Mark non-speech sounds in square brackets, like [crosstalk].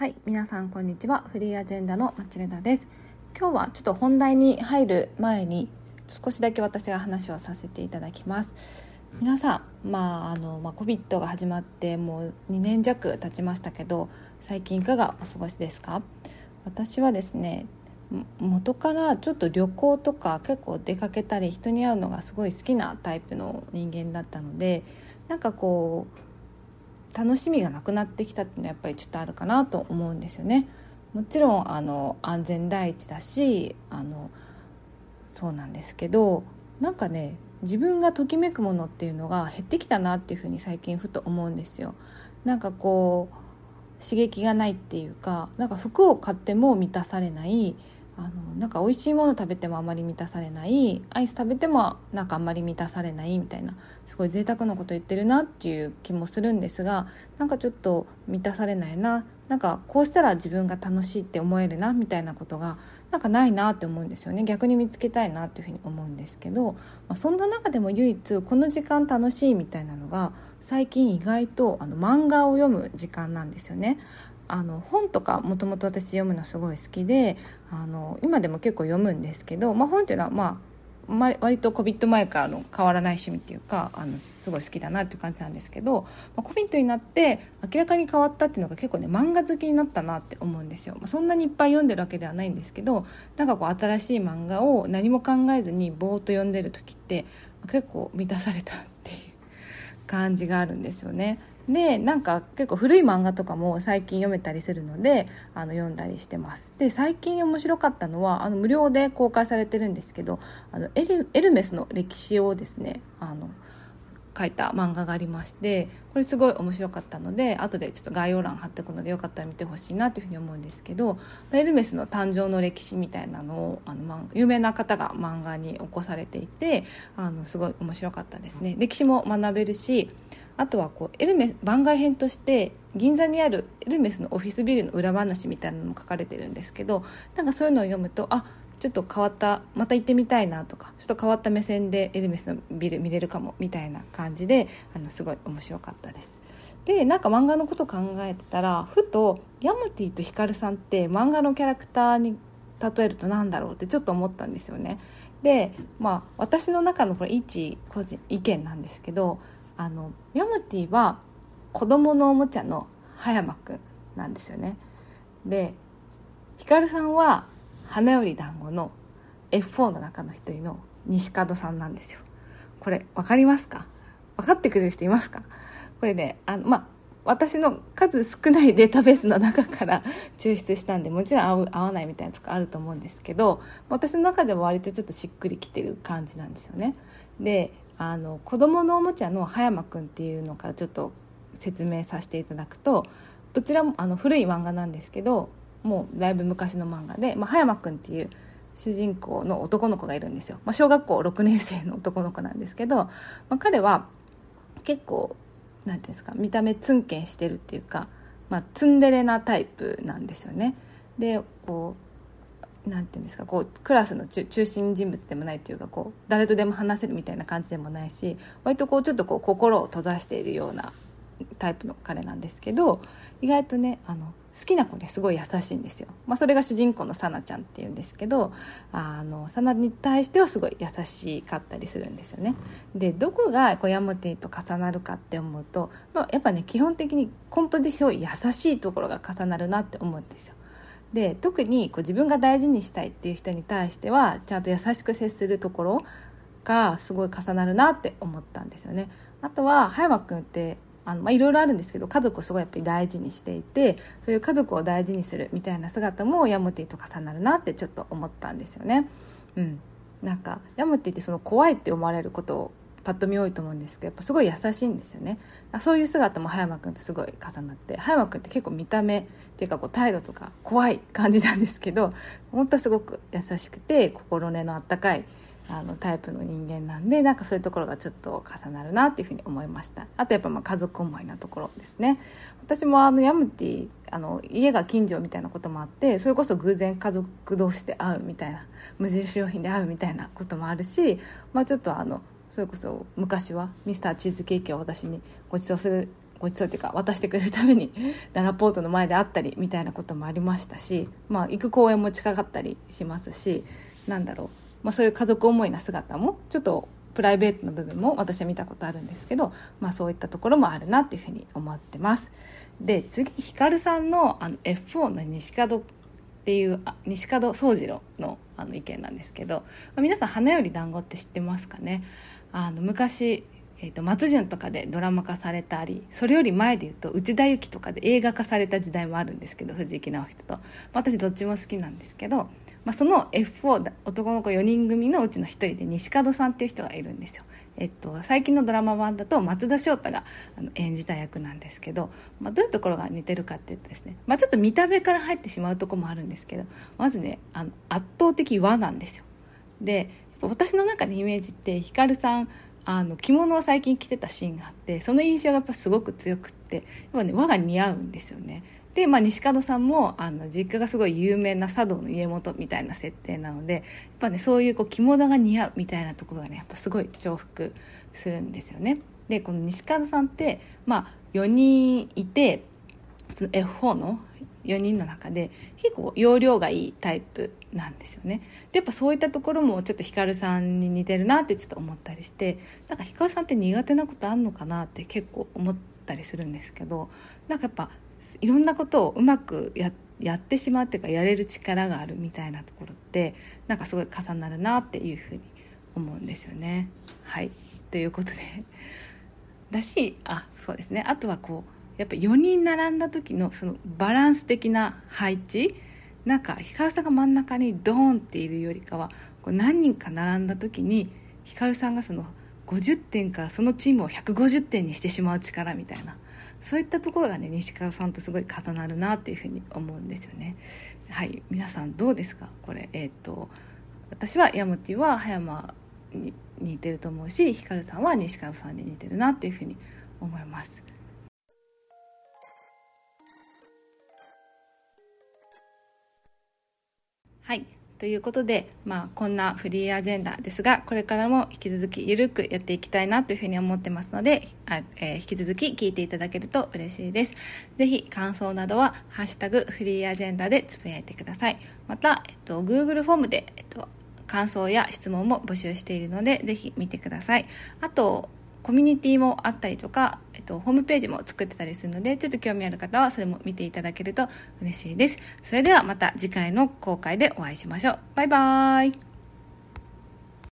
はい皆さんこんにちは。フリーアジェンダの町枝です。今日はちょっと本題に入る前に少しだけ私が話をさせていただきます。皆さんまああの、まあ、COVID が始まってもう2年弱経ちましたけど最近いかがお過ごしですか？私はですね元からちょっと旅行とか結構出かけたり人に会うのがすごい好きなタイプの人間だったのでなんかこう楽しみがなくなってきたっていうのはやっぱりちょっとあるかなと思うんですよね。もちろんあの安全第一だしあのそうなんですけどなんかね自分がときめくものっていうのが減ってきたなっていうふうに最近ふと思うんですよ。なんかこう刺激がないっていうかなんか服を買っても満たされないあのなんか美味しいもの食べてもあまり満たされないアイス食べてもなんかあんまり満たされないみたいなすごい贅沢なこと言ってるなっていう気もするんですがなんかちょっと満たされないななんかこうしたら自分が楽しいって思えるなみたいなことがなんかないなって思うんですよね逆に見つけたいなっていうふうに思うんですけど、まあ、そんな中でも唯一この時間楽しいみたいなのが最近意外とあの漫画を読む時間なんですよね。あの本とかもともと私読むのすごい好きであの今でも結構読むんですけど、まあ、本っていうのはまあ割と COVID 前からの変わらない趣味っていうかあのすごい好きだなっていう感じなんですけど、まあ、COVID になって明らかに変わったっていうのが結構ね漫画好きになったなって思うんですよ、まあ、そんなにいっぱい読んでるわけではないんですけどなんかこう新しい漫画を何も考えずにぼーっと読んでる時って結構満たされたっていう感じがあるんですよね。でなんか結構古い漫画とかも最近読めたりするのであの読んだりしてます。で最近面白かったのはあの無料で公開されてるんですけどあのエルエルメスの歴史をですねあの書いた漫画がありましてこれすごい面白かったので後でちょっと概要欄貼っておくのでよかったら見てほしいなというふうに思うんですけどエルメスの誕生の歴史みたいなのをあの有名な方が漫画に起こされていてあのすごい面白かったですね。歴史も学べるしあとはこうエルメス番外編として銀座にあるエルメスのオフィスビルの裏話みたいなのも書かれてるんですけどなんかそういうのを読むとあちょっと変わったまた行ってみたいなとかちょっと変わった目線でエルメスのビル見れるかもみたいな感じであのすごい面白かったです。でなんか漫画のこと考えてたらふとヤムティとヒカルさんって漫画のキャラクターに例えると何だろうってちょっと思ったんですよね。でまあ私の中のこれ一個人意見なんですけどあのヤムティは子供のおもちゃの葉山くんなんですよね。でヒカルさんは花より団子の F4 の中の一人の西門さんなんですよ。これ分かりますか？分かってくれる人いますか？これねあのまあ私の数少ないデータベースの中から抽出したんでもちろん合う合わないみたいなとこあると思うんですけど私の中でも割とちょっとしっくりきてる感じなんですよね。であの子供のおもちゃの葉山くんっていうのからちょっと説明させていただくとどちらもあの古い漫画なんですけどもうだいぶ昔の漫画で、まあ、葉山くんっていう主人公の男の子がいるんですよ、まあ、小学校6年生の男の子なんですけど、まあ、彼は結構何ていうんですか見た目ツンケンしてるっていうか、まあ、ツンデレなタイプなんですよね。でこうなんていうんですかこうクラスの中心人物でもないというかこう誰とでも話せるみたいな感じでもないし割とこうちょっとこう心を閉ざしているようなタイプの彼なんですけど意外とねあの好きな子にすごい優しいんですよ、まあ、それが主人公のさなちゃんっていうんですけどあのサナに対してはすごい優しかったりするんですよね。でどこがこうヤムティと重なるかって思うと、まあ、やっぱね基本的に根本ですごい優しいところが重なるなって思うんですよ。で特にこう自分が大事にしたいっていう人に対してはちゃんと優しく接するところがすごい重なるなって思ったんですよね。あとは葉山君ってあの、まあ、いろいろあるんですけど家族をすごいやっぱり大事にしていてそういう家族を大事にするみたいな姿もヤムティと重なるなってちょっと思ったんですよね。うん、なんかヤムティってその怖いって思われることパッと見多いと思うんですけどやっぱすごい優しいんですよね。そういう姿も葉山君とすごい重なって葉山君って結構見た目っていうかこう態度とか怖い感じなんですけど [laughs] 本当はすごく優しくて心根のあったかいあのタイプの人間なんでなんかそういうところがちょっと重なるなっていうふうに思いました。あとやっぱまあ家族思いなところですね。私もあのヤムティあの家が近所みたいなこともあってそれこそ偶然家族同士で会うみたいな無印良品で会うみたいなこともあるし、まあ、ちょっとあのそれこそ昔はミスターチーズケーキを私にご馳走するごちそうっていうか渡してくれるためにララポートの前であったりみたいなこともありましたし、まあ、行く公園も近かったりしますしなんだろう、まあ、そういう家族思いな姿もちょっとプライベートの部分も私は見たことあるんですけど、まあ、そういったところもあるなっていうふうに思ってます。で次ひかるさんのあの F4 の西門っていうあ西門宗次郎のあの意見なんですけど、まあ、皆さん「花より団子って知ってますかね？あの昔えーと、松潤とかでドラマ化されたりそれより前で言うと内田有紀とかで映画化された時代もあるんですけど藤木直人と、私どっちも好きなんですけど、まあ、その F4 男の子4人組のうちの1人で西門さんっていう人がいるんですよ。えっと、最近のドラマ版だと松田翔太が演じた役なんですけど、まあ、どういうところが似てるかっていうとですね、まあ、ちょっと見た目から入ってしまうとこもあるんですけどまずねあの圧倒的和なんですよ。で私の中でイメージってひかるさんあの着物を最近着てたシーンがあってその印象がやっぱすごく強くってやっぱ、ね、和が似合うんですよね。で、まあ、西門さんもあの実家がすごい有名な茶道の家元みたいな設定なのでやっぱねそういうこう着物が似合うみたいなところがねやっぱすごい重複するんですよね。でこの西門さんって、まあ、4人いてその F4 の4人の中で結構容量がいいタイプなんですよね。でやっぱそういったところもちょっとひかるさんに似てるなってちょっと思ったりしてなんかひかるさんって苦手なことあんのかなって結構思ったりするんですけどなんかやっぱいろんなことをうまくややってしまうっていうかやれる力があるみたいなところってなんかすごい重なるなっていうふうに思うんですよね。はい。ということで。だしあそうですね。あとはこうやっぱ4人並んだ時のそのバランス的な配置なんかひかるさんが真ん中にドーンっているよりかはこう何人か並んだ時にひかるさんがその50点からそのチームを150点にしてしまう力みたいなそういったところがね西川さんとすごい重なるなっていうふうに思うんですよね。はい皆さんどうですか？これえっ、と私はヤムティは葉山に似てると思うしひかるさんは西川さんに似てるなっていうふうに思います。はい。ということで、まあ、こんなフリーアジェンダですが、これからも引き続きゆるくやっていきたいなというふうに思ってますので、あえー、引き続き聞いていただけると嬉しいです。ぜひ、感想などは、ハッシュタグフリーアジェンダでつぶやいてください。また、えっと、Google フォームで、えっと、感想や質問も募集しているので、ぜひ見てください。あと、コミュニティもあったりとか、えっと、ホームページも作ってたりするので、ちょっと興味ある方はそれも見ていただけると嬉しいです。それではまた次回の公開でお会いしましょう。バイバーイ。